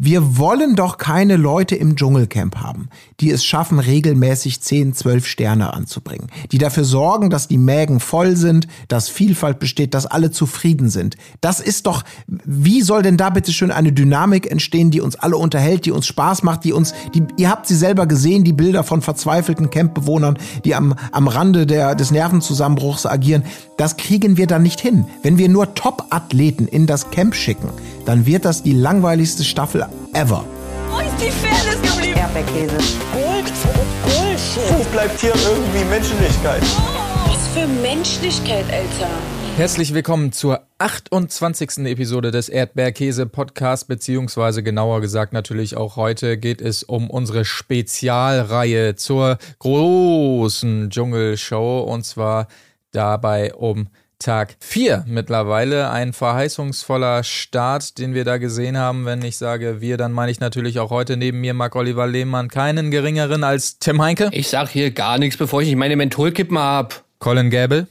Wir wollen doch keine Leute im Dschungelcamp haben, die es schaffen, regelmäßig 10, 12 Sterne anzubringen, die dafür sorgen, dass die Mägen voll sind, dass Vielfalt besteht, dass alle zufrieden sind. Das ist doch, wie soll denn da bitte schön eine Dynamik entstehen, die uns alle unterhält, die uns Spaß macht, die uns, die, ihr habt sie selber gesehen, die Bilder von verzweifelten Campbewohnern, die am, am Rande der, des Nervenzusammenbruchs agieren. Das kriegen wir dann nicht hin. Wenn wir nur Top-Athleten in das Camp schicken, dann wird das die langweiligste Staffel ever. Wo ist die Fairness geblieben? Erdbeerkäse. Gold, Bullshit. Wo bleibt hier irgendwie Menschlichkeit? Was für Menschlichkeit, Alter. Herzlich willkommen zur 28. Episode des Erdbeerkäse Podcast, beziehungsweise genauer gesagt natürlich auch heute geht es um unsere Spezialreihe zur großen Dschungelshow und zwar dabei um Tag 4 mittlerweile. Ein verheißungsvoller Start, den wir da gesehen haben. Wenn ich sage wir, dann meine ich natürlich auch heute neben mir Marc-Oliver Lehmann keinen geringeren als Tim Heinke. Ich sag hier gar nichts, bevor ich nicht meine Mentholkippen hab. Colin Gäbel.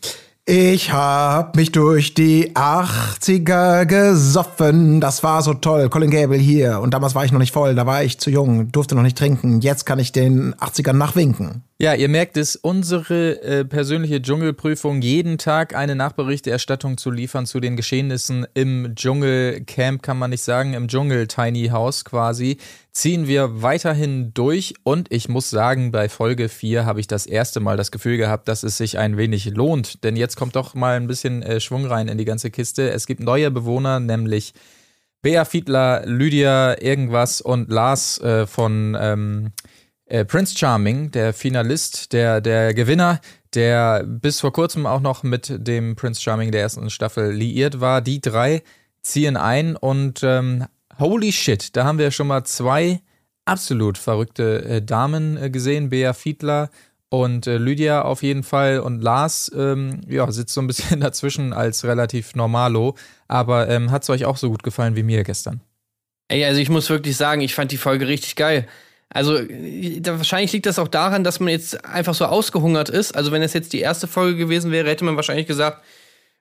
Ich hab mich durch die 80er gesoffen. Das war so toll. Colin Gable hier. Und damals war ich noch nicht voll. Da war ich zu jung, durfte noch nicht trinken. Jetzt kann ich den 80ern nachwinken. Ja, ihr merkt es, unsere äh, persönliche Dschungelprüfung, jeden Tag eine Nachberichterstattung zu liefern zu den Geschehnissen im Dschungelcamp, kann man nicht sagen, im Dschungel Tiny House quasi, ziehen wir weiterhin durch und ich muss sagen, bei Folge 4 habe ich das erste Mal das Gefühl gehabt, dass es sich ein wenig lohnt, denn jetzt kommt doch mal ein bisschen äh, Schwung rein in die ganze Kiste. Es gibt neue Bewohner, nämlich Bea Fiedler, Lydia irgendwas und Lars äh, von ähm, äh, Prince Charming, der Finalist, der, der Gewinner, der bis vor kurzem auch noch mit dem Prince Charming der ersten Staffel liiert war. Die drei ziehen ein und ähm, holy shit, da haben wir schon mal zwei absolut verrückte äh, Damen äh, gesehen. Bea Fiedler und äh, Lydia auf jeden Fall und Lars ähm, ja, sitzt so ein bisschen dazwischen als relativ normalo. Aber ähm, hat es euch auch so gut gefallen wie mir gestern? Ey, also ich muss wirklich sagen, ich fand die Folge richtig geil. Also da, wahrscheinlich liegt das auch daran, dass man jetzt einfach so ausgehungert ist. Also wenn es jetzt die erste Folge gewesen wäre, hätte man wahrscheinlich gesagt,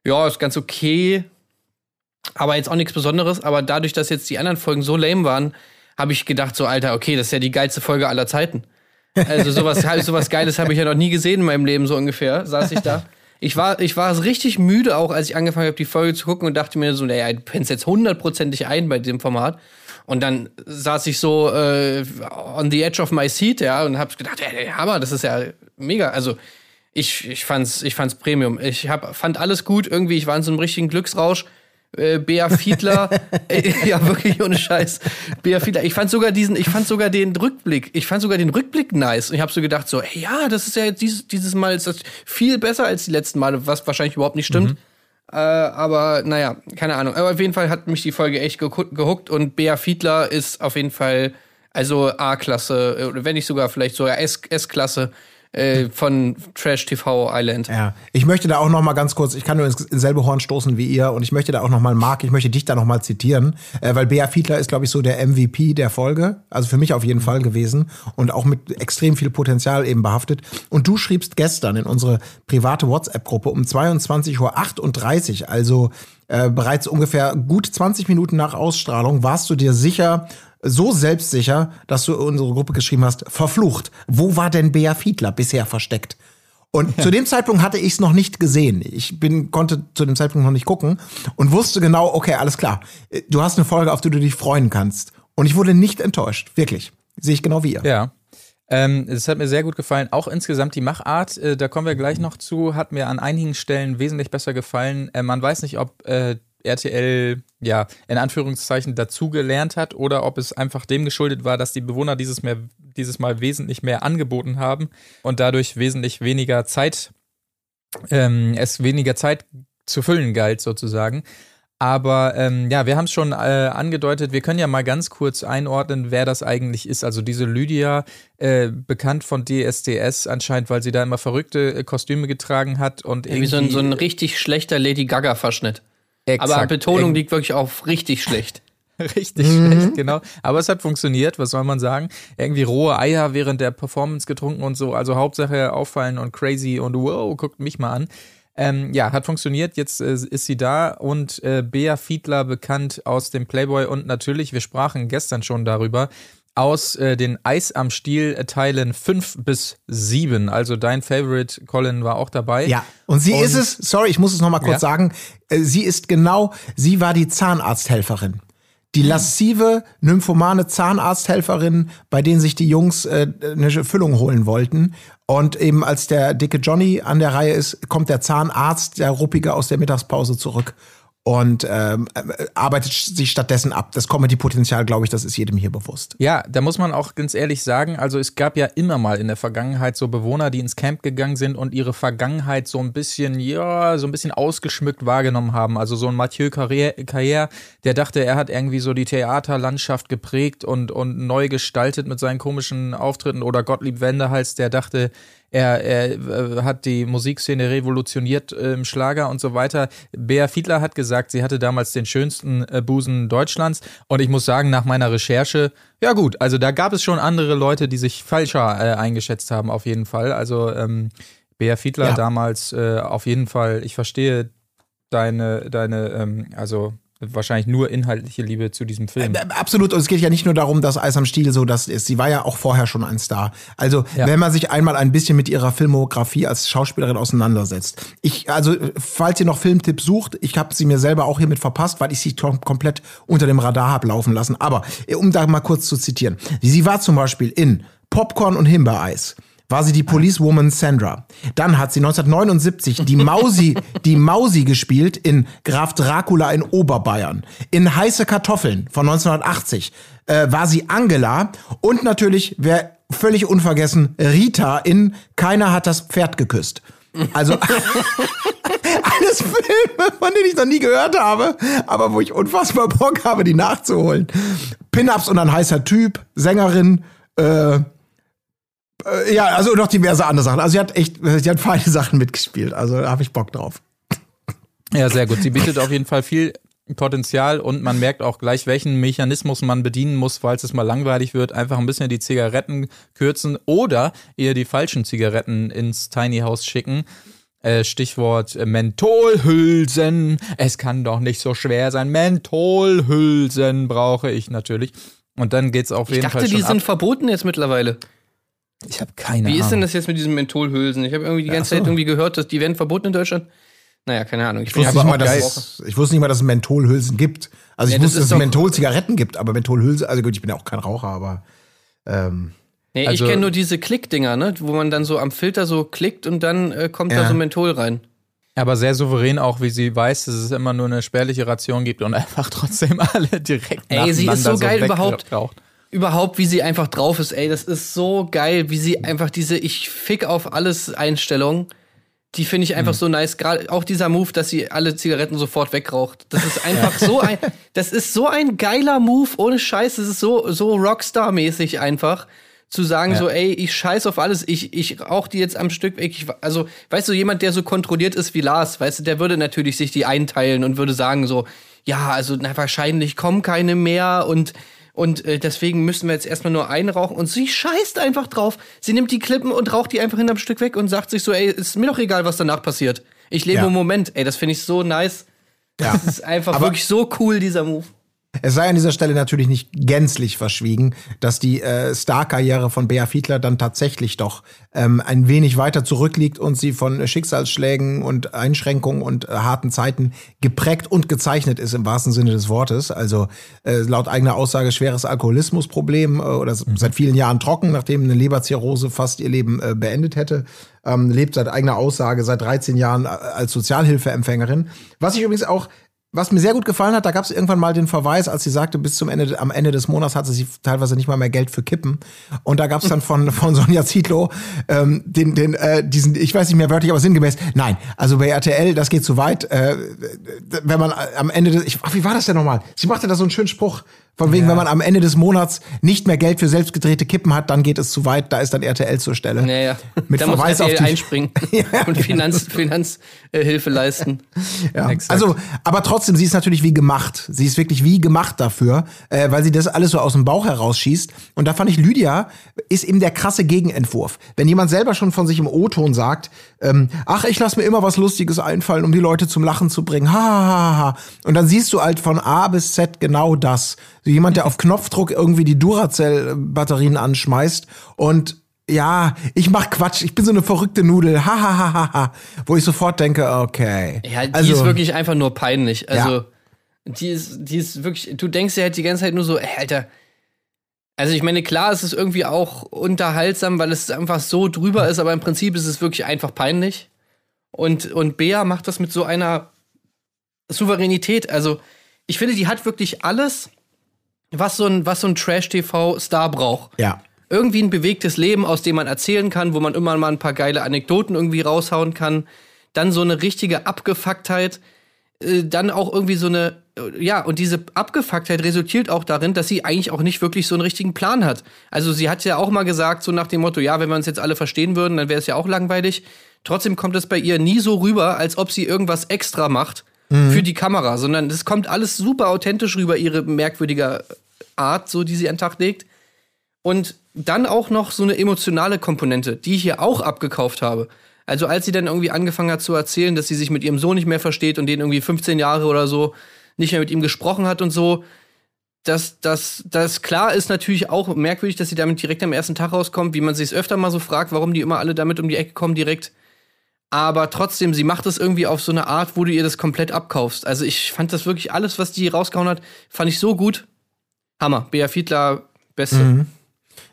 ja, ist ganz okay, aber jetzt auch nichts Besonderes. Aber dadurch, dass jetzt die anderen Folgen so lame waren, habe ich gedacht, so Alter, okay, das ist ja die geilste Folge aller Zeiten. Also sowas, sowas Geiles habe ich ja noch nie gesehen in meinem Leben so ungefähr. Saß ich da. Ich war, ich war richtig müde auch, als ich angefangen habe, die Folge zu gucken und dachte mir so, naja, du pennst jetzt hundertprozentig ein bei dem Format. Und dann saß ich so äh, on the edge of my seat, ja, und hab gedacht, ey, Hammer, das ist ja mega. Also ich, ich fand's, ich fand's Premium. Ich hab, fand alles gut irgendwie. Ich war in so einem richtigen Glücksrausch. Äh, Bea Fiedler, äh, ja wirklich ohne Scheiß. Bea Fiedler. Ich fand sogar diesen, ich fand sogar den Rückblick, ich fand sogar den Rückblick nice. Und ich habe so gedacht so, ey, ja, das ist ja jetzt dieses, dieses Mal ist das viel besser als die letzten Male, was wahrscheinlich überhaupt nicht stimmt. Mhm. Äh, aber naja, keine Ahnung. Aber auf jeden Fall hat mich die Folge echt gehuckt und Bea Fiedler ist auf jeden Fall also A-Klasse, oder wenn nicht sogar vielleicht sogar S-Klasse äh, von Trash TV Island. Ja, ich möchte da auch noch mal ganz kurz, ich kann nur ins, ins selbe Horn stoßen wie ihr und ich möchte da auch noch mal, Marc, ich möchte dich da noch mal zitieren, äh, weil Bea Fiedler ist, glaube ich, so der MVP der Folge, also für mich auf jeden Fall gewesen und auch mit extrem viel Potenzial eben behaftet. Und du schriebst gestern in unsere private WhatsApp-Gruppe um 22.38 Uhr, also äh, bereits ungefähr gut 20 Minuten nach Ausstrahlung, warst du dir sicher, so selbstsicher, dass du unsere Gruppe geschrieben hast, verflucht. Wo war denn Bea Fiedler bisher versteckt? Und ja. zu dem Zeitpunkt hatte ich es noch nicht gesehen. Ich bin, konnte zu dem Zeitpunkt noch nicht gucken und wusste genau, okay, alles klar. Du hast eine Folge, auf die du dich freuen kannst. Und ich wurde nicht enttäuscht. Wirklich. Sehe ich genau wie ihr. Ja. Ähm, es hat mir sehr gut gefallen. Auch insgesamt die Machart, äh, da kommen wir gleich noch zu, hat mir an einigen Stellen wesentlich besser gefallen. Äh, man weiß nicht, ob äh, RTL, ja, in Anführungszeichen dazugelernt hat oder ob es einfach dem geschuldet war, dass die Bewohner dieses, mehr, dieses Mal wesentlich mehr angeboten haben und dadurch wesentlich weniger Zeit, ähm, es weniger Zeit zu füllen galt sozusagen. Aber ähm, ja, wir haben es schon äh, angedeutet, wir können ja mal ganz kurz einordnen, wer das eigentlich ist. Also diese Lydia, äh, bekannt von DSDS anscheinend, weil sie da immer verrückte äh, Kostüme getragen hat und irgendwie. Wie so ein, so ein richtig schlechter Lady Gaga-Verschnitt. Exakt. Aber Betonung liegt wirklich auf richtig schlecht. Richtig mhm. schlecht, genau. Aber es hat funktioniert, was soll man sagen? Irgendwie rohe Eier während der Performance getrunken und so. Also Hauptsache auffallen und crazy und wow, guckt mich mal an. Ähm, ja, hat funktioniert. Jetzt äh, ist sie da und äh, Bea Fiedler bekannt aus dem Playboy und natürlich, wir sprachen gestern schon darüber, aus äh, den Eis am Stiel äh, Teilen 5 bis 7. Also dein Favorite, Colin, war auch dabei. Ja, und sie Und- ist es, sorry, ich muss es nochmal kurz Ja. sagen, äh, sie ist genau, sie war die Zahnarzthelferin. Die Hm. lassive, nymphomane Zahnarzthelferin, bei denen sich die Jungs äh, eine Füllung holen wollten. Und eben als der dicke Johnny an der Reihe ist, kommt der Zahnarzt, der Ruppige aus der Mittagspause zurück und ähm, äh, arbeitet sich stattdessen ab. Das Comedy-Potenzial, glaube ich, das ist jedem hier bewusst. Ja, da muss man auch ganz ehrlich sagen, also es gab ja immer mal in der Vergangenheit so Bewohner, die ins Camp gegangen sind und ihre Vergangenheit so ein bisschen, ja, so ein bisschen ausgeschmückt wahrgenommen haben. Also so ein Mathieu Carrière, der dachte, er hat irgendwie so die Theaterlandschaft geprägt und, und neu gestaltet mit seinen komischen Auftritten. Oder Gottlieb Wendehals, der dachte, er, er äh, hat die Musikszene revolutioniert äh, im Schlager und so weiter. Bea Fiedler hat gesagt, sie hatte damals den schönsten äh, Busen Deutschlands. Und ich muss sagen, nach meiner Recherche, ja gut, also da gab es schon andere Leute, die sich falscher äh, eingeschätzt haben, auf jeden Fall. Also ähm, Bea Fiedler Ja. damals äh, auf jeden Fall, ich verstehe deine, deine, ähm, also wahrscheinlich nur inhaltliche Liebe zu diesem Film. Äh, Absolut, und es geht ja nicht nur darum, dass Eis am Stiel so das ist. Sie war ja auch vorher schon ein Star. Also, Ja. wenn man sich einmal ein bisschen mit ihrer Filmografie als Schauspielerin auseinandersetzt. Ich, also, falls ihr noch Filmtipps sucht, ich habe sie mir selber auch hiermit verpasst, weil ich sie kom komplett unter dem Radar hab laufen lassen. Aber, äh, um da mal kurz zu zitieren. Sie war zum Beispiel in Popcorn und Himbeereis. War sie die Policewoman Sandra. Dann hat sie 1979 die Mausi, die Mausi gespielt in Graf Dracula in Oberbayern. In Heiße Kartoffeln von 1980 äh, war sie Angela. Und natürlich, wer völlig unvergessen, Rita in Keiner hat das Pferd geküsst. Also alles Filme, von denen ich noch nie gehört habe, aber wo ich unfassbar Bock habe, die nachzuholen. Pin-Ups und ein heißer Typ, Sängerin, äh, äh, ja, also noch diverse andere Sachen. Also sie hat echt, sie hat feine Sachen mitgespielt. Also da habe ich Bock drauf. Ja, sehr gut. Sie bietet auf jeden Fall viel Potenzial und man merkt auch gleich, welchen Mechanismus man bedienen muss, falls es mal langweilig wird. Einfach ein bisschen die Zigaretten kürzen oder ihr die falschen Zigaretten ins Tiny House schicken. Äh, Stichwort Mentholhülsen. Es kann doch nicht so schwer sein. Mentholhülsen brauche ich natürlich. Und dann geht's auf Ich jeden dachte, Fall schon die sind ab. verboten jetzt mittlerweile. Ich habe keine Wie Ahnung. ist denn das jetzt mit diesen Mentholhülsen? Ich habe irgendwie die ganze so. Zeit irgendwie gehört, dass die werden verboten in Deutschland. Naja, keine Ahnung. Ich Ich wusste, nicht mal, geil. dass es, ich wusste nicht mal, dass es Mentholhülsen gibt. Also ich Ja, das wusste, ist dass es Mentholzigaretten gibt, aber Mentholhülsen, also gut, ich bin ja auch kein Raucher, aber ähm, Nee, Also- ich kenne nur diese Klickdinger, ne? Wo man dann so am Filter so klickt und dann äh, kommt da Ja. so Menthol rein. Aber sehr souverän auch, wie sie weiß, dass es immer nur eine spärliche Ration gibt und einfach trotzdem alle direkt Ey, sie ist nacheinander so geil überhaupt. wegraucht. Überhaupt, wie sie einfach drauf ist, ey, das ist so geil, wie sie einfach diese Ich fick auf alles Einstellung, die finde ich einfach so nice. Gerade auch dieser Move, dass sie alle Zigaretten sofort wegraucht. Das ist einfach so ein, das ist so ein geiler Move, ohne Scheiß. Das ist so, so Rockstar-mäßig einfach. Zu sagen so, ey, ich scheiß auf alles, ich, ich rauch die jetzt am Stück weg. Ich, also, weißt du, jemand, der so kontrolliert ist wie Lars, weißt du, der würde natürlich sich die einteilen und würde sagen so, ja, also na, wahrscheinlich kommen keine mehr und und äh, deswegen müssen wir jetzt erstmal nur einen rauchen. Und sie scheißt einfach drauf. Sie nimmt die Klippen und raucht die einfach hinterm Stück weg und sagt sich so, ey, ist mir doch egal, was danach passiert. Ich lebe Ja. im Moment. Ey, das finde ich so nice. ja. Das ist einfach Aber- wirklich so cool, dieser Move. Es sei an dieser Stelle natürlich nicht gänzlich verschwiegen, dass die äh, Star-Karriere von Bea Fiedler dann tatsächlich doch ähm, ein wenig weiter zurückliegt und sie von Schicksalsschlägen und Einschränkungen und äh, harten Zeiten geprägt und gezeichnet ist im wahrsten Sinne des Wortes. Also äh, laut eigener Aussage schweres Alkoholismusproblem äh, oder seit vielen Jahren trocken, nachdem eine Leberzirrhose fast ihr Leben äh, beendet hätte. Ähm, lebt seit eigener Aussage seit 13 Jahren äh, als Sozialhilfeempfängerin. Was ich übrigens auch was mir sehr gut gefallen hat, da gab es irgendwann mal den Verweis, als sie sagte, bis zum Ende, am Ende des Monats hatte sie teilweise nicht mal mehr Geld für Kippen. Und da gab es dann von, von Sonja Zietlow ähm, den, den, äh, diesen, ich weiß nicht mehr wörtlich, aber sinngemäß, nein, also bei RTL, das geht zu weit. Äh, wenn man am Ende des, ich, ach, wie war das denn nochmal? Sie machte da so einen schönen Spruch, Von wegen, wenn man am Ende des Monats nicht mehr Geld für selbstgedrehte Kippen hat, dann geht es zu weit, da ist dann RTL zur Stelle. Naja, Mit da muss Verweis auf RTL die- einspringen Ja, und Finanz, Finanzhilfe leisten. Ja. Exakt. Also, aber trotzdem, sie ist natürlich wie gemacht. Sie ist wirklich wie gemacht dafür, äh, weil sie das alles so aus dem Bauch herausschießt. Und da fand ich, Lydia ist eben der krasse Gegenentwurf. Wenn jemand selber schon von sich im O-Ton sagt, ähm, ach, ich lass mir immer was Lustiges einfallen, um die Leute zum Lachen zu bringen. Ha, ha, ha, ha. Und dann siehst du halt von A bis Z genau das. Jemand, der auf Knopfdruck irgendwie die Duracell-Batterien anschmeißt und ja, ich mach Quatsch, ich bin so eine verrückte Nudel, ha, ha, ha, ha, ha. Wo ich sofort denke, okay. Ja, die Also- ist wirklich einfach nur peinlich. Also, Ja. die, ist, die ist wirklich, du denkst ja halt die ganze Zeit nur so, ey, Alter. Also, ich meine, klar, es ist irgendwie auch unterhaltsam, weil es einfach so drüber ist, aber im Prinzip ist es wirklich einfach peinlich. Und, und Bea macht das mit so einer Souveränität. Also, ich finde, die hat wirklich alles, was so ein, was so ein Trash-TV-Star braucht Ja. irgendwie ein bewegtes Leben, aus dem man erzählen kann, wo man immer mal ein paar geile Anekdoten irgendwie raushauen kann. Dann so eine richtige Abgefucktheit. Äh, dann auch irgendwie so eine, äh, ja, und diese Abgefucktheit resultiert auch darin, dass sie eigentlich auch nicht wirklich so einen richtigen Plan hat. Also sie hat ja auch mal gesagt, so nach dem Motto, ja, wenn wir uns jetzt alle verstehen würden, dann wäre es ja auch langweilig. Trotzdem kommt es bei ihr nie so rüber, als ob sie irgendwas extra macht für die Kamera, sondern es kommt alles super authentisch rüber, ihre merkwürdige Art, so die sie an den Tag legt. Und dann auch noch so eine emotionale Komponente, die ich hier auch abgekauft habe. Also als sie dann irgendwie angefangen hat zu erzählen, dass sie sich mit ihrem Sohn nicht mehr versteht und den irgendwie 15 Jahre oder so nicht mehr mit ihm gesprochen hat und so, dass das, das klar ist natürlich auch merkwürdig, dass sie damit direkt am ersten Tag rauskommt, wie man sich es öfter mal so fragt, warum die immer alle damit um die Ecke kommen direkt. Aber trotzdem, sie macht es irgendwie auf so eine Art, wo du ihr das komplett abkaufst. Also ich fand das wirklich alles, was die rausgehauen hat, fand ich so gut. Hammer. Bea Fiedler, beste.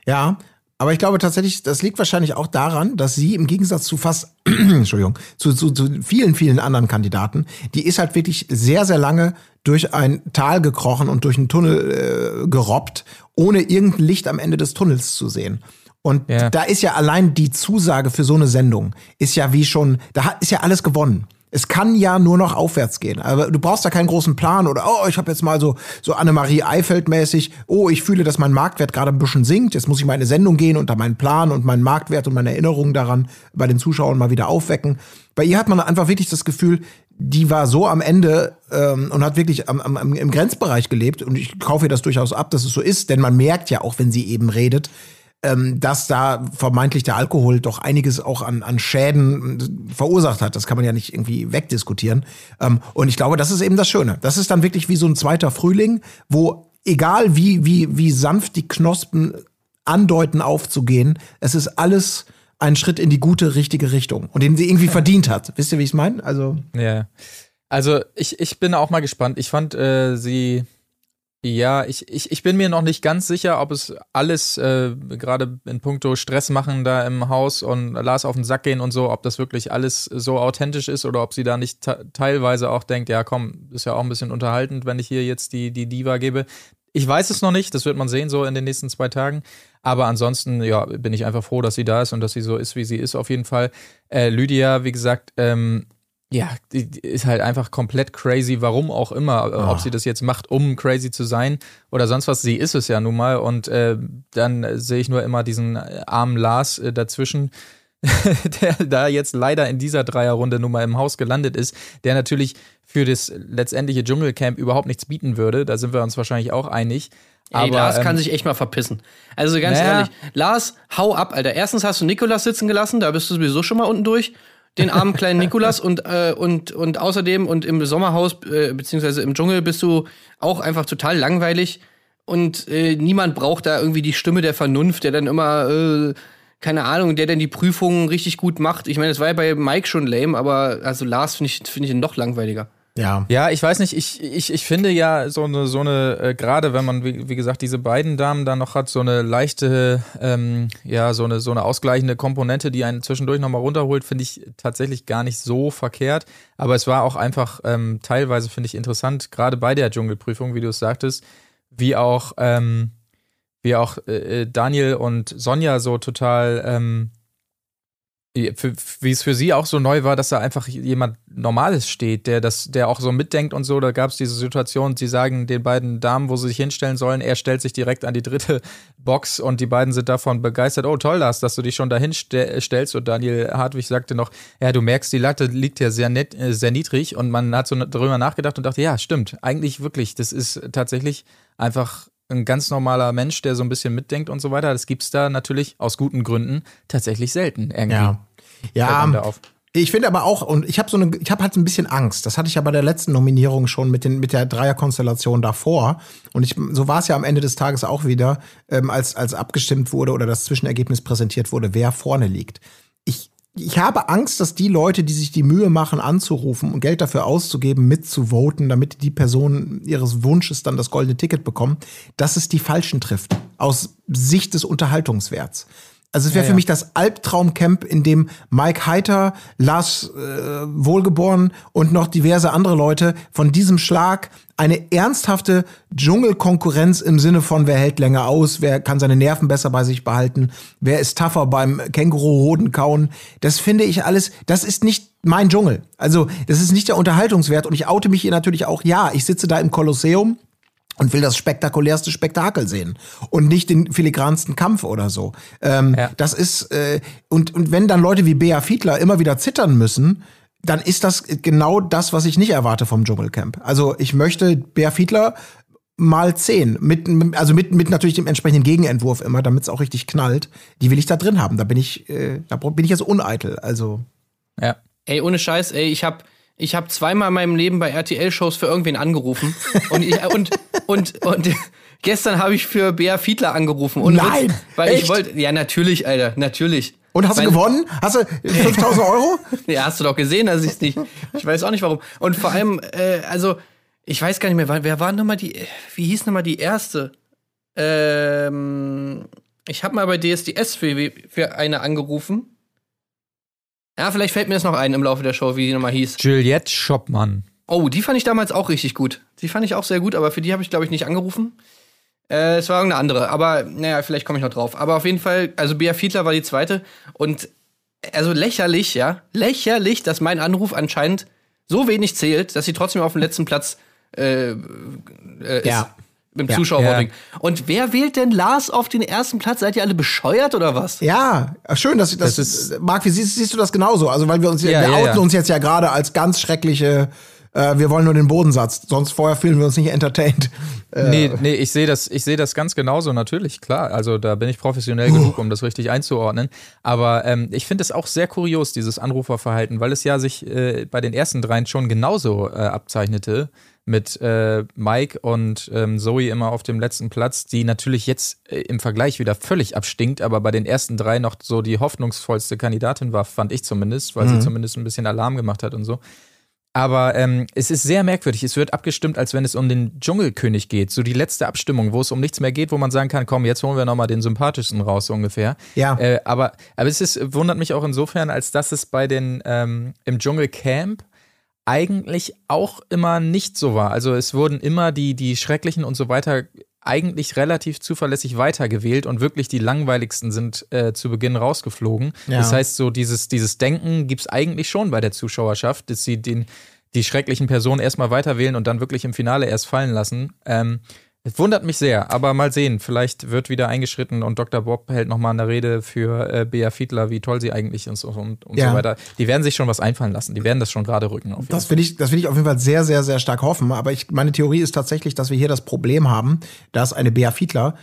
Ja, aber ich glaube tatsächlich, das liegt wahrscheinlich auch daran, dass sie im Gegensatz zu fast, Entschuldigung, zu, zu, zu vielen, vielen anderen Kandidaten, die ist halt wirklich sehr, sehr lange durch ein Tal gekrochen und durch einen Tunnel äh, gerobbt, ohne irgendein Licht am Ende des Tunnels zu sehen. Und Ja. da ist ja allein die Zusage für so eine Sendung, ist ja wie schon, da hat- ist ja alles gewonnen. Es kann ja nur noch aufwärts gehen. Aber du brauchst da keinen großen Plan oder oh, ich habe jetzt mal so so Annemarie Eifeld mäßig, oh, ich fühle, dass mein Marktwert gerade ein bisschen sinkt. Jetzt muss ich mal in eine Sendung gehen und da meinen Plan und meinen Marktwert und meine Erinnerungen daran bei den Zuschauern mal wieder aufwecken. Bei ihr hat man einfach wirklich das Gefühl, die war so am Ende ähm, und hat wirklich am, am, im Grenzbereich gelebt. Und ich kaufe ihr das durchaus ab, dass es so ist, denn man merkt ja auch, wenn sie eben redet, ähm, dass da vermeintlich der Alkohol doch einiges auch an, an Schäden äh, verursacht hat. Das kann man ja nicht irgendwie wegdiskutieren. Ähm, und ich glaube, das ist eben das Schöne. Das ist dann wirklich wie so ein zweiter Frühling, wo egal wie, wie, wie sanft die Knospen andeuten aufzugehen, es ist alles ein Schritt in die gute, richtige Richtung und den sie irgendwie verdient hat. Wisst ihr, wie ich es meine? Also, Ja. Also ich, ich bin auch mal gespannt. Ich fand äh, sie, ja, ich, ich, ich bin mir noch nicht ganz sicher, ob es alles äh, gerade in puncto Stress machen da im Haus und Lars auf den Sack gehen und so, ob das wirklich alles so authentisch ist oder ob sie da nicht te- teilweise auch denkt, ja komm, ist ja auch ein bisschen unterhaltend, wenn ich hier jetzt die, die Diva gebe. Ich weiß es noch nicht, das wird man sehen so in den nächsten zwei Tagen. Aber ansonsten, ja, bin ich einfach froh, dass sie da ist und dass sie so ist, wie sie ist, auf jeden Fall. Äh, Lydia, wie gesagt, ähm, ja, ist halt einfach komplett crazy, warum auch immer. Ah. Ob sie das jetzt macht, um crazy zu sein oder sonst was, sie ist es ja nun mal. Und äh, dann äh, sehe ich nur immer diesen äh, armen Lars äh, dazwischen, der da jetzt leider in dieser Dreierrunde nun mal im Haus gelandet ist, der natürlich für das letztendliche Dschungelcamp überhaupt nichts bieten würde. Da sind wir uns wahrscheinlich auch einig. Ey, Aber, Lars kann ähm, sich echt mal verpissen. Also ganz naja. ehrlich, Lars, hau ab, Alter. Erstens hast du Nikolas sitzen gelassen, da bist du sowieso schon mal unten durch. Den armen kleinen Nikolas und, äh, und, und außerdem und im Sommerhaus, äh, beziehungsweise im Dschungel bist du auch einfach total langweilig. Und äh, niemand braucht da irgendwie die Stimme der Vernunft, der dann immer, äh, keine Ahnung, der dann die Prüfungen richtig gut macht. Ich meine, das war ja bei Mike schon lame, aber also Lars finde ich, finde ich noch langweiliger. Ja. Ja, ich weiß nicht, ich, ich, ich finde ja so eine, so eine, äh, gerade wenn man, wie, wie gesagt, diese beiden Damen da noch hat, so eine leichte, ähm, ja, so eine, so eine ausgleichende Komponente, die einen zwischendurch nochmal runterholt, finde ich tatsächlich gar nicht so verkehrt. Aber es war auch einfach ähm, teilweise, finde ich, interessant, gerade bei der Dschungelprüfung, wie du es sagtest, wie auch, ähm, wie auch äh, äh, Daniel und Sonja so total, ähm, wie es für sie auch so neu war, dass da einfach jemand Normales steht, der das, der auch so mitdenkt und so. Da gab es diese Situation, sie sagen den beiden Damen, wo sie sich hinstellen sollen, er stellt sich direkt an die dritte Box und die beiden sind davon begeistert. Oh, toll, Lars, dass du dich schon dahin stellst. Und Daniel Hartwig sagte noch, ja, du merkst, die Latte liegt ja sehr, net, äh, sehr niedrig und man hat so darüber nachgedacht und dachte, ja, stimmt, eigentlich wirklich, das ist tatsächlich einfach ein ganz normaler Mensch, der so ein bisschen mitdenkt und so weiter. Das gibt es da natürlich aus guten Gründen tatsächlich selten irgendwie. Ja. Ja, ich finde aber auch, und ich habe so eine, ich habe halt ein bisschen Angst. Das hatte ich ja bei der letzten Nominierung schon mit, den, mit der Dreierkonstellation davor. Und ich, so war es ja am Ende des Tages auch wieder, ähm, als, als abgestimmt wurde oder das Zwischenergebnis präsentiert wurde, wer vorne liegt. Ich, habe Angst, dass die Leute, die sich die Mühe machen, anzurufen und Geld dafür auszugeben, mitzuvoten, damit die Person ihres Wunsches dann das goldene Ticket bekommen, dass es die Falschen trifft. Aus Sicht des Unterhaltungswerts. Also es wäre ja, für mich das Albtraumcamp, in dem Mike Heiter, Lars äh, Wohlgeboren und noch diverse andere Leute von diesem Schlag eine ernsthafte Dschungelkonkurrenz im Sinne von, wer hält länger aus, wer kann seine Nerven besser bei sich behalten, wer ist tougher beim Känguru-Hoden kauen. Das finde ich alles, das ist nicht mein Dschungel. Also, das ist nicht der Unterhaltungswert und ich oute mich hier natürlich auch, ja, ich sitze da im Kolosseum und will das spektakulärste Spektakel sehen und nicht den filigransten Kampf oder so. Ähm, ja. Das ist äh, und und wenn dann Leute wie Bea Fiedler immer wieder zittern müssen, dann ist das genau das, was ich nicht erwarte vom Dschungelcamp. Also ich möchte Bea Fiedler mal zehn mit also mit mit natürlich dem entsprechenden Gegenentwurf immer, damit es auch richtig knallt. Die will ich da drin haben. Da bin ich äh, da bin ich also uneitel. Also ja. Ey, ohne Scheiß, ey, ich hab ich habe zweimal in meinem Leben bei RTL-Shows für irgendwen angerufen. und, ich, und, und, und gestern habe ich für Bea Fiedler angerufen. Und Nein! Witz, weil echt? ich wollte. Ja, natürlich, Alter, natürlich. Und hast Weil, du gewonnen? Hast du 5000 Euro? ja, hast du doch gesehen, dass ich nicht. Ich weiß auch nicht warum. Und vor allem, äh, also, ich weiß gar nicht mehr, wer war nochmal die, wie hieß nochmal die erste? Ähm, ich habe mal bei DSDS für, für eine angerufen. Ja, vielleicht fällt mir das noch ein im Laufe der Show, wie die nochmal hieß. Juliette Schoppmann. Oh, die fand ich damals auch richtig gut. Die fand ich auch sehr gut, aber für die habe ich, glaube ich, nicht angerufen. Äh, es war irgendeine andere, aber naja, vielleicht komme ich noch drauf. Aber auf jeden Fall, also Bea Fiedler war die zweite und also lächerlich, ja, lächerlich, dass mein Anruf anscheinend so wenig zählt, dass sie trotzdem auf dem letzten Platz äh, äh, ist. Ja. Im ja. Zuschauervoting. Ja. Und wer wählt denn Lars auf den ersten Platz? Seid ihr alle bescheuert oder was? Ja, schön, dass das, das ist. Marc, wie siehst, siehst, du das genauso? Also, weil wir uns, ja, wir outen uns jetzt ja gerade als ganz schreckliche äh, wir wollen nur den Bodensatz, sonst vorher fühlen wir uns nicht entertained. Äh. Nee, nee, ich sehe das, ich sehe das ganz genauso, natürlich, klar. Also da bin ich professionell uh. genug, um das richtig einzuordnen. Aber ähm, ich finde es auch sehr kurios, dieses Anruferverhalten, weil es ja sich äh, bei den ersten dreien schon genauso äh, abzeichnete mit äh, Mike und ähm, Zoe immer auf dem letzten Platz, die natürlich jetzt äh, im Vergleich wieder völlig abstinkt, aber bei den ersten drei noch so die hoffnungsvollste Kandidatin war, fand ich zumindest, weil mhm. sie zumindest ein bisschen Alarm gemacht hat und so. Aber ähm, es ist sehr merkwürdig. Es wird abgestimmt, als wenn es um den Dschungelkönig geht. So die letzte Abstimmung, wo es um nichts mehr geht, wo man sagen kann, komm, jetzt holen wir nochmal den sympathischsten raus, so ungefähr. Ja. Äh, aber, aber es ist, wundert mich auch insofern, als dass es bei den ähm, im Dschungelcamp eigentlich auch immer nicht so war. Also es wurden immer die, die Schrecklichen und so weiter eigentlich relativ zuverlässig weitergewählt und wirklich die langweiligsten sind äh, zu Beginn rausgeflogen. Ja. Das heißt, so dieses, dieses Denken gibt es eigentlich schon bei der Zuschauerschaft, dass sie den, die schrecklichen Personen erstmal weiterwählen und dann wirklich im Finale erst fallen lassen. Ähm, es wundert mich sehr, aber mal sehen. Vielleicht wird wieder eingeschritten und Dr. Bob hält nochmal eine Rede für äh, Bea Fiedler, wie toll sie eigentlich ist und, und ja. so weiter. Die werden sich schon was einfallen lassen. Die werden das schon gerade rücken. das will ich, das will ich auf jeden Fall sehr, sehr, sehr stark hoffen. Aber ich, meine Theorie ist tatsächlich, dass wir hier das Problem haben, dass eine Bea Fiedler,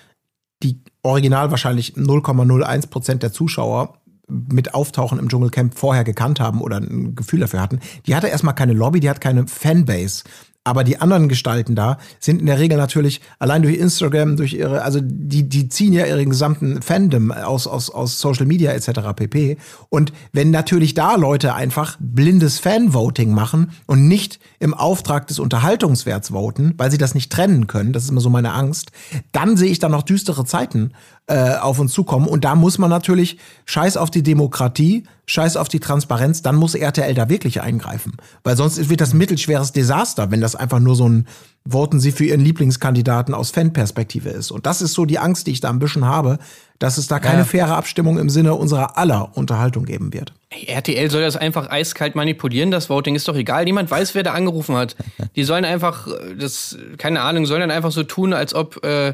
die original wahrscheinlich 0,01 Prozent der Zuschauer mit Auftauchen im Dschungelcamp vorher gekannt haben oder ein Gefühl dafür hatten, die hatte erstmal keine Lobby, die hat keine Fanbase. Aber die anderen Gestalten da sind in der Regel natürlich allein durch Instagram, durch ihre, also die, die ziehen ja ihren gesamten Fandom aus, aus, aus Social Media etc. pp. Und wenn natürlich da Leute einfach blindes Fanvoting machen und nicht im Auftrag des Unterhaltungswerts voten, weil sie das nicht trennen können, das ist immer so meine Angst, dann sehe ich da noch düstere Zeiten äh, auf uns zukommen. Und da muss man natürlich scheiß auf die Demokratie, scheiß auf die Transparenz, dann muss RTL da wirklich eingreifen. Weil sonst wird das mittelschweres Desaster, wenn das einfach nur so ein Voten Sie für Ihren Lieblingskandidaten aus Fanperspektive ist. Und das ist so die Angst, die ich da ein bisschen habe, dass es da keine Ja. faire Abstimmung im Sinne unserer aller Unterhaltung geben wird. Ey, RTL soll das einfach eiskalt manipulieren, das Voting ist doch egal. Niemand weiß, wer da angerufen hat. Die sollen einfach, äh, das, keine Ahnung, sollen dann einfach so tun, als ob äh,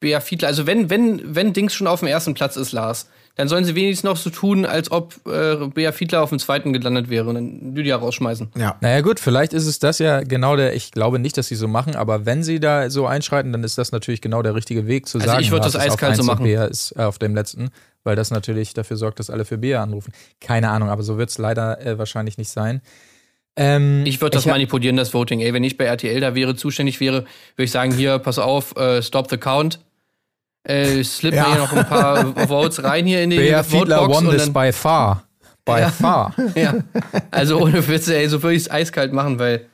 Bea Fiedler, also wenn, wenn, wenn Dings schon auf dem ersten Platz ist, Lars, dann sollen sie wenigstens noch so tun, als ob äh, Bea Fiedler auf dem zweiten gelandet wäre und dann Lydia rausschmeißen. Ja. Naja gut, vielleicht ist es das ja genau der, ich glaube nicht, dass sie so machen, aber wenn sie da so einschreiten, dann ist das natürlich genau der richtige Weg zu Also sagen, ich würd ja, das eiskalt so machen. Bea ist äh, auf dem letzten, weil das natürlich dafür sorgt, dass alle für Bea anrufen. Keine Ahnung, aber so wird es leider äh, wahrscheinlich nicht sein. Ähm, Ich würde das hab- manipulieren, das Voting. Ey, wenn ich bei RTL da wäre, zuständig wäre, würde ich sagen, hier, pass auf, äh, stop the count. Äh, slip Ja. mir hier noch ein paar Votes rein hier in die Bea Fiedler won this by far. By Ja. far. Ja. Also ohne Witze, ey, so würde ich es eiskalt machen, weil.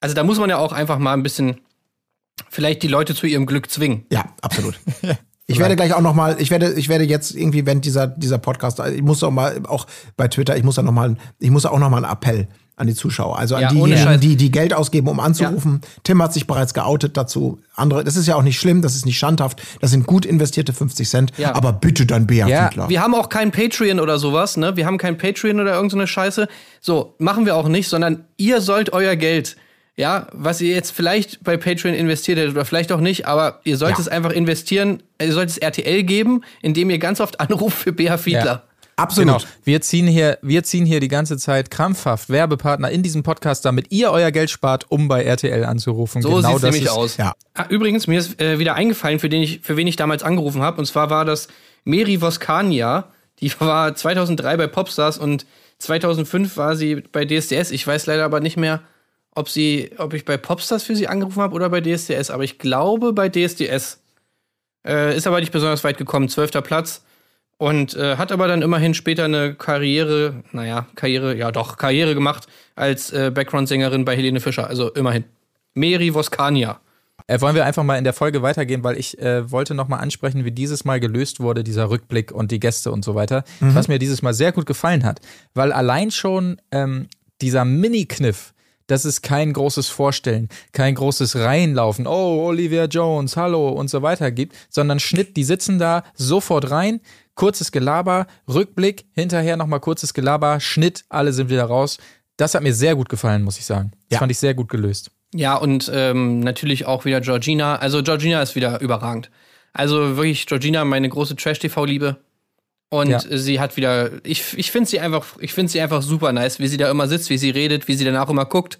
Also da muss man ja auch einfach mal ein bisschen vielleicht die Leute zu ihrem Glück zwingen. Ja, absolut. Ich werde gleich auch noch mal, ich werde, ich werde jetzt irgendwie, wenn dieser dieser Podcast, ich muss auch mal, auch bei Twitter, ich muss da noch mal, ich muss auch noch mal einen Appell an die Zuschauer, also an Ja, diejenigen, die die Geld ausgeben, um anzurufen. Tim hat sich bereits geoutet dazu. Andere, das ist ja auch nicht schlimm, das ist nicht schandhaft, das sind gut investierte 50 Cent. Ja. Aber bitte dann Bea Ja, Fiedler. Wir haben auch kein Patreon oder sowas, ne? Wir haben kein Patreon oder irgendeine Scheiße. So, machen wir auch nicht, sondern ihr sollt euer Geld, ja, was ihr jetzt vielleicht bei Patreon investiert hättet oder vielleicht auch nicht, aber ihr sollt Ja. es einfach investieren, ihr sollt es RTL geben, indem ihr ganz oft anruft für BH Fiedler. Ja. Absolut. Genau. Wir ziehen hier, wir ziehen hier die ganze Zeit krampfhaft Werbepartner in diesem Podcast, damit ihr euer Geld spart, um bei RTL anzurufen. So genau sieht's das nämlich ist, aus. Ja. Ah, übrigens, mir ist äh, wieder eingefallen, für, den ich, für wen ich damals angerufen habe. Und zwar war das Meri Voskania. Die war 2003 bei Popstars und 2005 war sie bei DSDS. Ich weiß leider aber nicht mehr, ob, sie, ob ich bei Popstars für sie angerufen habe oder bei DSDS. Aber ich glaube bei DSDS. Äh, ist aber nicht besonders weit gekommen. Zwölfter Platz. Und äh, hat aber dann immerhin später eine Karriere, naja, Karriere, ja doch, Karriere gemacht als äh, Background-Sängerin bei Helene Fischer. Also immerhin. Meri Voskania. Äh, wollen wir einfach mal in der Folge weitergehen, weil ich äh, wollte nochmal ansprechen, wie dieses Mal gelöst wurde, dieser Rückblick und die Gäste und so weiter, was mir dieses Mal sehr gut gefallen hat. Weil allein schon ähm, dieser Mini-Kniff, das ist kein großes Vorstellen, kein großes Reinlaufen, oh, Olivia Jones, hallo und so weiter gibt, sondern Schnitt, die sitzen da sofort rein, kurzes Gelaber, Rückblick, hinterher nochmal kurzes Gelaber, Schnitt, alle sind wieder raus. Das hat mir sehr gut gefallen, muss ich sagen. Das Ja. fand ich sehr gut gelöst. Ja, und ähm, natürlich auch wieder Georgina. Also Georgina ist wieder überragend. Also wirklich Georgina, meine große Trash-TV-Liebe. Und Ja. sie hat wieder, ich, ich finde sie einfach, ich finde sie einfach super nice, wie sie da immer sitzt, wie sie redet, wie sie danach immer guckt.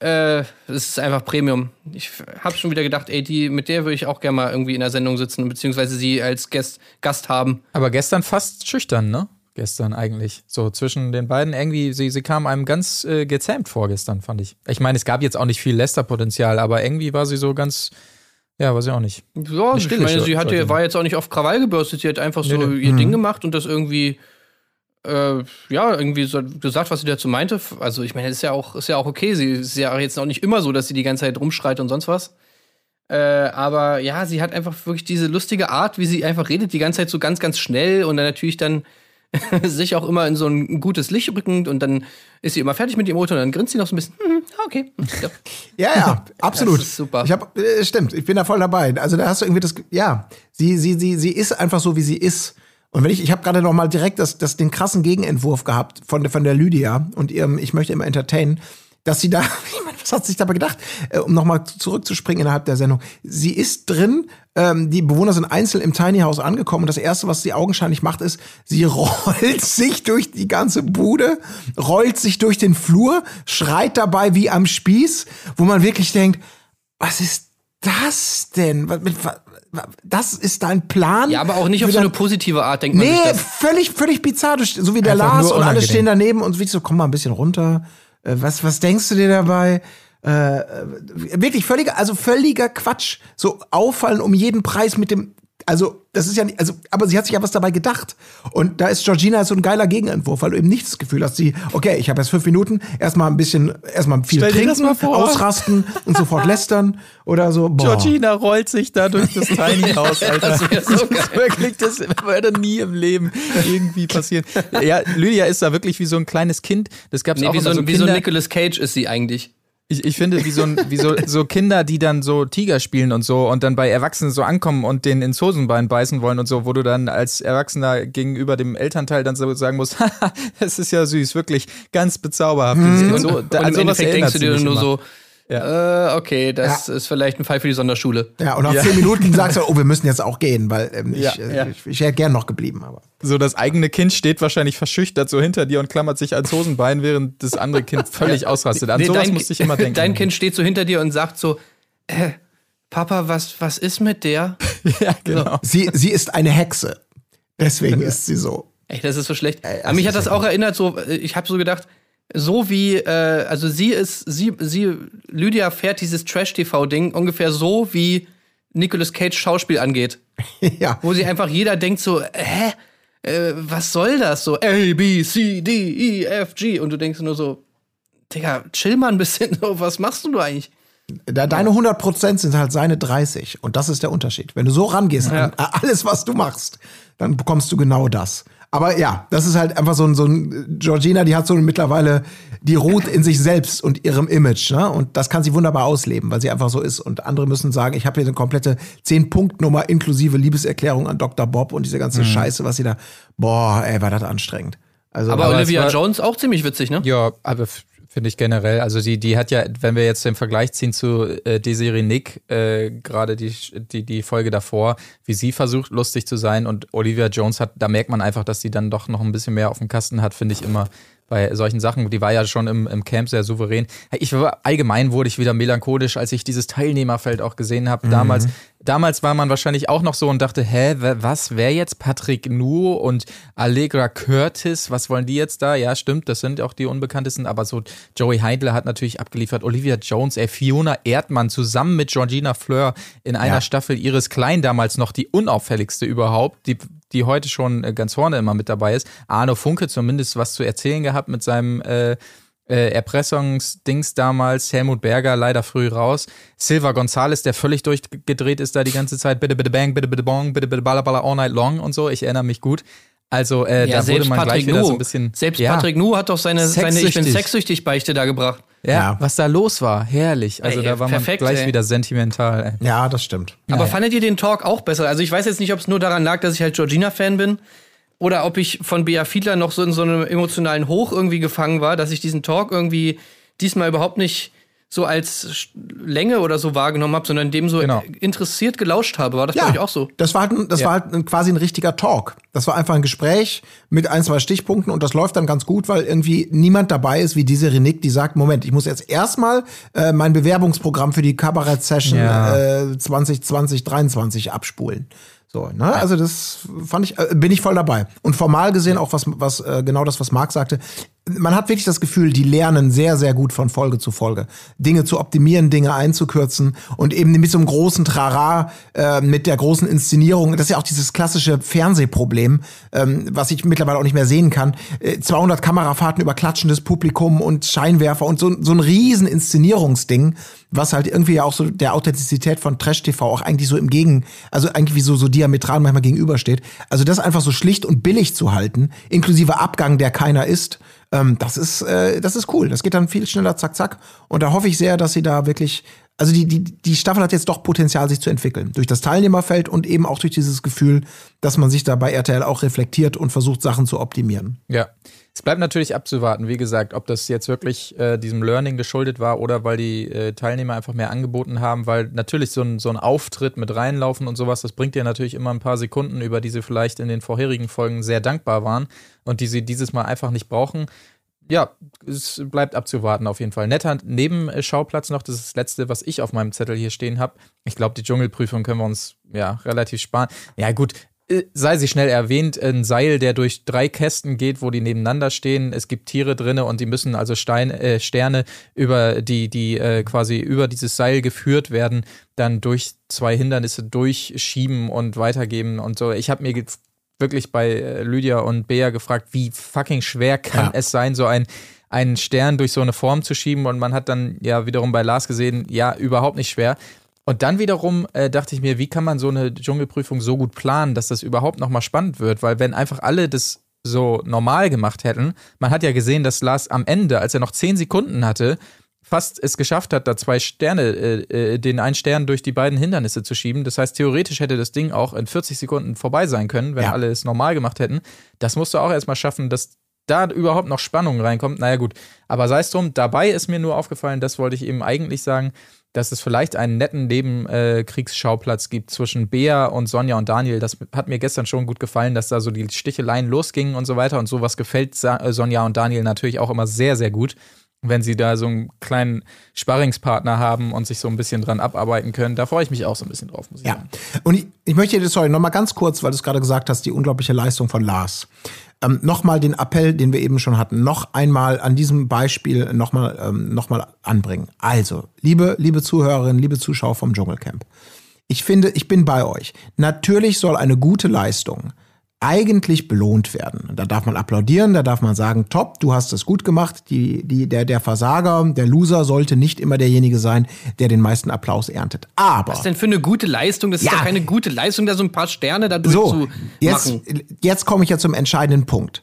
Äh, es ist einfach Premium. Ich habe schon wieder gedacht, ey, die, mit der würde ich auch gerne mal irgendwie in der Sendung sitzen, beziehungsweise sie als Gast, Gast haben. Aber gestern fast schüchtern, ne? Gestern eigentlich. So zwischen den beiden irgendwie, sie, sie kam einem ganz äh, gezähmt vor gestern, fand ich. Ich meine, es gab jetzt auch nicht viel Lester-Potenzial, aber irgendwie war sie so ganz, ja, weiß ich auch nicht. Ja, Eine ich meine, sie hatte, war jetzt auch nicht auf Krawall gebürstet, sie hat einfach so Nee, nee. ihr Ding gemacht und das irgendwie, äh, ja, irgendwie so gesagt, was sie dazu meinte. Also, ich meine, ist ja auch, ist ja auch okay. Sie ist ja jetzt auch nicht immer so, dass sie die ganze Zeit rumschreit und sonst was. Äh, aber ja, sie hat einfach wirklich diese lustige Art, wie sie einfach redet, die ganze Zeit so ganz, ganz schnell und dann natürlich dann sich auch immer in so ein gutes Licht rückend und dann ist sie immer fertig mit dem Auto und dann grinst sie noch so ein bisschen. Hm, okay. Ja. Ja, ja, absolut. Das ist super. Ich hab, äh, stimmt, ich bin da voll dabei. Also da hast du irgendwie das, ja, sie, sie, sie, sie ist einfach so, wie sie ist. Und wenn ich, ich habe gerade noch mal direkt das, das, den krassen Gegenentwurf gehabt von, der- von der Lydia und ihrem, ich möchte immer entertainen, dass sie da, was hat sich dabei gedacht, äh, um noch mal zurückzuspringen innerhalb der Sendung. Sie ist drin, ähm, die Bewohner sind einzeln im Tiny House angekommen und das erste, was sie augenscheinlich macht, ist, sie rollt sich durch die ganze Bude, rollt sich durch den Flur, schreit dabei wie am Spieß, wo man wirklich denkt, was ist das denn? Das ist dein Plan? ja, aber auch nicht auf so eine positive Art, denkt man Nee, völlig, völlig bizarr. So wie der Einfach Lars und alle stehen daneben und wie so, komm mal ein bisschen runter. Äh, was, was denkst du dir dabei? Äh, äh, wirklich völliger, also völliger Quatsch. So auffallen um jeden Preis mit dem, also das ist ja nicht, also, aber sie hat sich ja was dabei gedacht. Und da ist Georgina so ein geiler Gegenentwurf, weil du eben nicht das Gefühl hast, sie, okay, ich habe jetzt fünf Minuten, erstmal ein bisschen, erstmal viel Stell trinken, mal vor. ausrasten und sofort lästern oder so. Boah. Georgina rollt sich da durch das Tiny House, Alter. Das wär so ist wirklich, das würde nie im Leben irgendwie passieren. Ja, Lydia ist da wirklich wie so ein kleines Kind. Das gab's Nee, auch wie, so, immer ein- so wie so Kinder. Nicolas Cage ist sie eigentlich. Ich, ich finde, wie, so, ein, wie so, so Kinder, die dann so Tiger spielen und so und dann bei Erwachsenen so ankommen und den ins Hosenbein beißen wollen und so, wo du dann als Erwachsener gegenüber dem Elternteil dann so sagen musst, haha, das ist ja süß, wirklich ganz bezauberhaft. Mhm. Und, so, und, da, und im Endeffekt denkst du dir nur mich so, äh, okay, das ist vielleicht ein Fall für die Sonderschule. Ja, und nach Ja. zehn Minuten sagst du, oh, wir müssen jetzt auch gehen, weil ähm, ich, Ja, äh, ja. ich, ich wäre gern noch geblieben. Aber. so das eigene Kind steht wahrscheinlich verschüchtert so hinter dir und klammert sich ans Hosenbein, während das andere Kind völlig ausrastet. An Nee, sowas musste ich immer denken. Dein Kind steht so hinter dir und sagt so, äh, Papa, was, was ist mit der? ja, genau. Sie, sie ist eine Hexe. Deswegen ist sie so. Ey, das ist so schlecht. das Aber mich hat ist das ja auch erinnert, so, äh, ich habe so gedacht, so wie, äh, also sie ist, sie, sie, Lydia fährt dieses Trash-TV-Ding ungefähr so, wie Nicolas Cage Schauspiel angeht. ja. Wo sie einfach jeder denkt so, hä? Äh, was soll das? So A, B, C, D, E, F, G. Und du denkst nur so, Digga, chill mal ein bisschen. Was machst du eigentlich? Da, deine 100% sind halt seine 30. Und das ist der Unterschied. Wenn du so rangehst an alles, was du machst, dann bekommst du genau das. Aber ja, das ist halt einfach so ein, so ein Georgina, die hat so mittlerweile, die ruht in sich selbst und ihrem Image, ne? Und das kann sie wunderbar ausleben, weil sie einfach so ist. Und andere müssen sagen, ich habe hier eine komplette 10-Punkt-Nummer inklusive Liebeserklärung an Dr. Bob und diese ganze Scheiße, was sie da, boah, ey, war das anstrengend. Also, Aber, Aber Olivia war- Jones auch ziemlich witzig, ne? Ja, aber finde ich generell. Also die, die hat ja, wenn wir jetzt den Vergleich ziehen zu äh, Desiree Nick, äh, gerade die, die, die Folge davor, wie sie versucht, lustig zu sein und Olivia Jones hat, da merkt man einfach, dass sie dann doch noch ein bisschen mehr auf dem Kasten hat, finde ich immer bei solchen Sachen. Die war ja schon im, im Camp sehr souverän. Ich war, allgemein wurde ich wieder melancholisch, als ich dieses Teilnehmerfeld auch gesehen habe. Damals, damals war man wahrscheinlich auch noch so und dachte, hä, was, wer jetzt Patrick Nu und Allegra Curtis, was wollen die jetzt da? Ja, stimmt, das sind auch die Unbekanntesten, aber so Joey Heidler hat natürlich abgeliefert, Olivia Jones, ey, Fiona Erdmann zusammen mit Georgina Fleur in einer Ja. Staffel ihres Klein damals noch die unauffälligste überhaupt, die, die heute schon äh, ganz vorne immer mit dabei ist. Arno Funke zumindest was zu erzählen gehabt mit seinem äh, äh, Erpressungsdings damals, Helmut Berger leider früh raus, Silva Gonzalez, der völlig durchgedreht ist da die ganze Zeit, bitte, bitte, bang, bitte, bitte, bong, bitte, bitte, balla, balla, all night long und so, ich erinnere mich gut. Also äh, da wurde man gleich wieder so ein bisschen... Selbst ja, Patrick Nu hat doch seine, seine Ich bin Sexsüchtig. sexsüchtig Beichte da gebracht. Ja, Ja. was da los war, herrlich. Also Ey, da war perfekt, man gleich ey. wieder sentimental. Ey. ja, das stimmt. Aber fandet ihr den Talk auch besser? Also ich weiß jetzt nicht, ob es nur daran lag, dass ich halt Georgina-Fan bin oder ob ich von Bea Fiedler noch so in so einem emotionalen Hoch irgendwie gefangen war, dass ich diesen Talk irgendwie diesmal überhaupt nicht so als Länge oder so wahrgenommen habe, sondern dem so Genau. interessiert gelauscht habe. War das bei euch auch so? Das war halt, ein, das Ja. war halt ein, quasi ein richtiger Talk. Das war einfach ein Gespräch mit ein, zwei Stichpunkten und das läuft dann ganz gut, weil irgendwie niemand dabei ist wie diese Renick, die sagt, Moment, ich muss jetzt erstmal äh, mein Bewerbungsprogramm für die Kabarett-Session Ja. äh, 2020, 23 abspulen. So, ne? Also das fand ich, äh, bin ich voll dabei. Und formal gesehen auch was, was äh, genau das, was Marc sagte. Man hat wirklich das Gefühl, die lernen sehr, sehr gut von Folge zu Folge. Dinge zu optimieren, Dinge einzukürzen und eben mit so einem großen Trara, äh, mit der großen Inszenierung. Das ist ja auch dieses klassische Fernsehproblem, ähm, was ich mittlerweile auch nicht mehr sehen kann. Äh, 200 Kamerafahrten über klatschendes Publikum und Scheinwerfer und so, so ein riesen Inszenierungsding, was halt irgendwie ja auch so der Authentizität von Trash-TV auch eigentlich so im Gegen, also eigentlich wie so, so diametral manchmal gegenübersteht. Also das einfach so schlicht und billig zu halten, inklusive Abgang, der keiner ist, ähm, das ist, äh, das ist cool. Das geht dann viel schneller, zack, zack. Und da hoffe ich sehr, dass sie da wirklich, also die, die, die Staffel hat jetzt doch Potenzial, sich zu entwickeln. Durch das Teilnehmerfeld und eben auch durch dieses Gefühl, dass man sich da bei RTL auch reflektiert und versucht, Sachen zu optimieren. Ja. Es bleibt natürlich abzuwarten, wie gesagt, ob das jetzt wirklich äh, diesem Learning geschuldet war oder weil die äh, Teilnehmer einfach mehr angeboten haben, weil natürlich so ein, so ein Auftritt mit reinlaufen und sowas, das bringt dir natürlich immer ein paar Sekunden, über die sie vielleicht in den vorherigen Folgen sehr dankbar waren und die sie dieses Mal einfach nicht brauchen. Ja, es bleibt abzuwarten auf jeden Fall. Netter Nebenschauplatz noch, das ist das letzte, was ich auf meinem Zettel hier stehen habe. Ich glaube, die Dschungelprüfung können wir uns ja relativ sparen. Ja, gut, äh, sei sie schnell erwähnt, ein Seil, der durch drei Kästen geht, wo die nebeneinander stehen. Es gibt Tiere drinne und die müssen also Stein, äh, Sterne über die, die äh, quasi über dieses Seil geführt werden, dann durch zwei Hindernisse durchschieben und weitergeben und so. Ich habe mir wirklich bei äh, Lydia und Bea gefragt, wie fucking schwer kann Ja. es sein, so ein einen Stern durch so eine Form zu schieben und man hat dann ja wiederum bei Lars gesehen, ja, überhaupt nicht schwer. Und dann wiederum äh, dachte ich mir, wie kann man so eine Dschungelprüfung so gut planen, dass das überhaupt nochmal spannend wird? Weil wenn einfach alle das so normal gemacht hätten, man hat ja gesehen, dass Lars am Ende, als er noch zehn Sekunden hatte, fast es geschafft hat, da zwei Sterne, äh, äh, den einen Stern durch die beiden Hindernisse zu schieben. Das heißt, theoretisch hätte das Ding auch in 40 Sekunden vorbei sein können, wenn Ja. alle es normal gemacht hätten. Das musst du auch erstmal schaffen, dass da überhaupt noch Spannung reinkommt. Naja, gut. Aber sei es drum, dabei ist mir nur aufgefallen, das wollte ich eben eigentlich sagen, dass es vielleicht einen netten Nebenkriegsschauplatz gibt zwischen Bea und Sonja und Daniel. Das hat mir gestern schon gut gefallen, dass da so die Sticheleien losgingen und so weiter. Und sowas gefällt Sa äh, Sonja und Daniel natürlich auch immer sehr, sehr gut. Wenn sie da so einen kleinen Sparringspartner haben und sich so ein bisschen dran abarbeiten können. Da freue ich mich auch so ein bisschen drauf, muss ich Ja. sagen. Und ich, ich möchte dir, sorry, nochmal ganz kurz, weil du es gerade gesagt hast, die unglaubliche Leistung von Lars. Ähm, nochmal den Appell, den wir eben schon hatten, noch einmal an diesem Beispiel nochmal ähm, noch mal anbringen. Also, liebe, liebe Zuhörerinnen, liebe Zuschauer vom Dschungelcamp. Ich finde, ich bin bei euch. Natürlich soll eine gute Leistung eigentlich belohnt werden. Da darf man applaudieren, da darf man sagen, top, du hast es gut gemacht. Die, die, der, der Versager, der Loser sollte nicht immer derjenige sein, der den meisten Applaus erntet. Aber Was denn für eine gute Leistung? Das ist Ja. doch keine gute Leistung, da so ein paar Sterne da so, durchzumachen. jetzt, jetzt komme ich ja zum entscheidenden Punkt.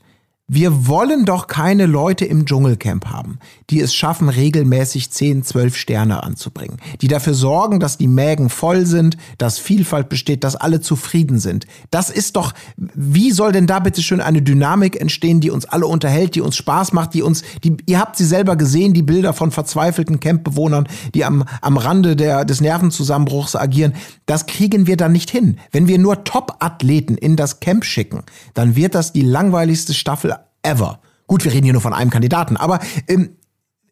Wir wollen doch keine Leute im Dschungelcamp haben, die es schaffen, regelmäßig 10, 12 Sterne anzubringen. Die dafür sorgen, dass die Mägen voll sind, dass Vielfalt besteht, dass alle zufrieden sind. Das ist doch, wie soll denn da bitte schön eine Dynamik entstehen, die uns alle unterhält, die uns Spaß macht, die uns, die, ihr habt sie selber gesehen, die Bilder von verzweifelten Campbewohnern, die am, am Rande der, des Nervenzusammenbruchs agieren. Das kriegen wir dann nicht hin. Wenn wir nur Top-Athleten in das Camp schicken, dann wird das die langweiligste Staffel ever. Gut, wir reden hier nur von einem Kandidaten, aber ähm,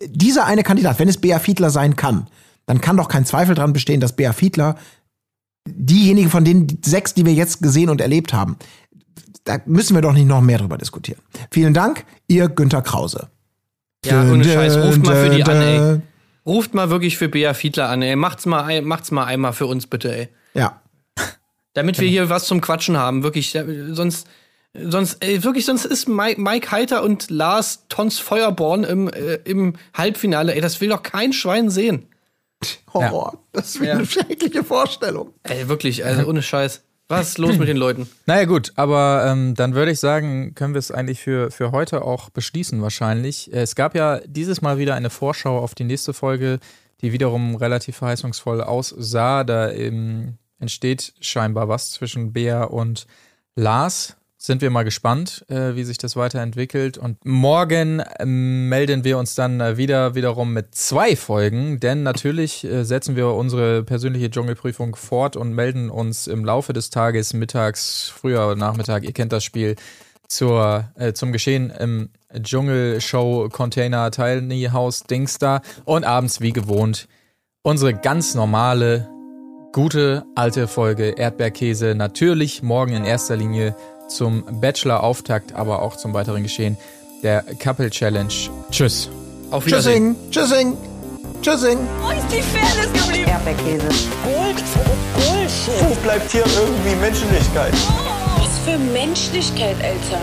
dieser eine Kandidat, wenn es Bea Fiedler sein kann, dann kann doch kein Zweifel dran bestehen, dass Bea Fiedler diejenige von den sechs, die wir jetzt gesehen und erlebt haben, da müssen wir doch nicht noch mehr drüber diskutieren. Vielen Dank, ihr Günther Krause. Ja, ohne Scheiß, ruft mal für die an, ey. Ruft mal wirklich für Bea Fiedler an, ey. Macht's mal, macht's mal einmal für uns, bitte, ey. Ja. Damit wir hier was zum Quatschen haben, wirklich. Sonst, sonst, ey, wirklich, sonst ist Mike, Mike Heiter und Lars Tons Feuerborn im, äh, im Halbfinale, ey, das will doch kein Schwein sehen. Horror. Das ist wie Ja. eine schreckliche Vorstellung. Ey, wirklich, also ohne Scheiß. Was ist los mit den Leuten? Naja gut, aber ähm, dann würde ich sagen, können wir es eigentlich für, für heute auch beschließen wahrscheinlich. Äh, Es gab ja dieses Mal wieder eine Vorschau auf die nächste Folge, die wiederum relativ verheißungsvoll aussah. Da ähm, entsteht scheinbar was zwischen Bea und Lars. Sind wir mal gespannt, äh, wie sich das weiterentwickelt. Und morgen ähm, melden wir uns dann äh, wieder wiederum mit zwei Folgen, denn natürlich äh, setzen wir unsere persönliche Dschungelprüfung fort und melden uns im Laufe des Tages, mittags, früher Nachmittag, ihr kennt das Spiel, zur, äh, zum Geschehen im Dschungelshow Container Tiny House Dings da und abends wie gewohnt unsere ganz normale gute alte Folge Erdbeerkäse. Natürlich morgen in erster Linie zum Bachelor-Auftakt, aber auch zum weiteren Geschehen der Couple Challenge. Tschüss. Auf Wiedersehen. Tschüssing. Tschüssing. Tschüssing. Wo ist die Fairness geblieben? Erdbeerkäse. Gold, Bullshit. Wo bleibt hier irgendwie Menschlichkeit? Was für Menschlichkeit, Alter.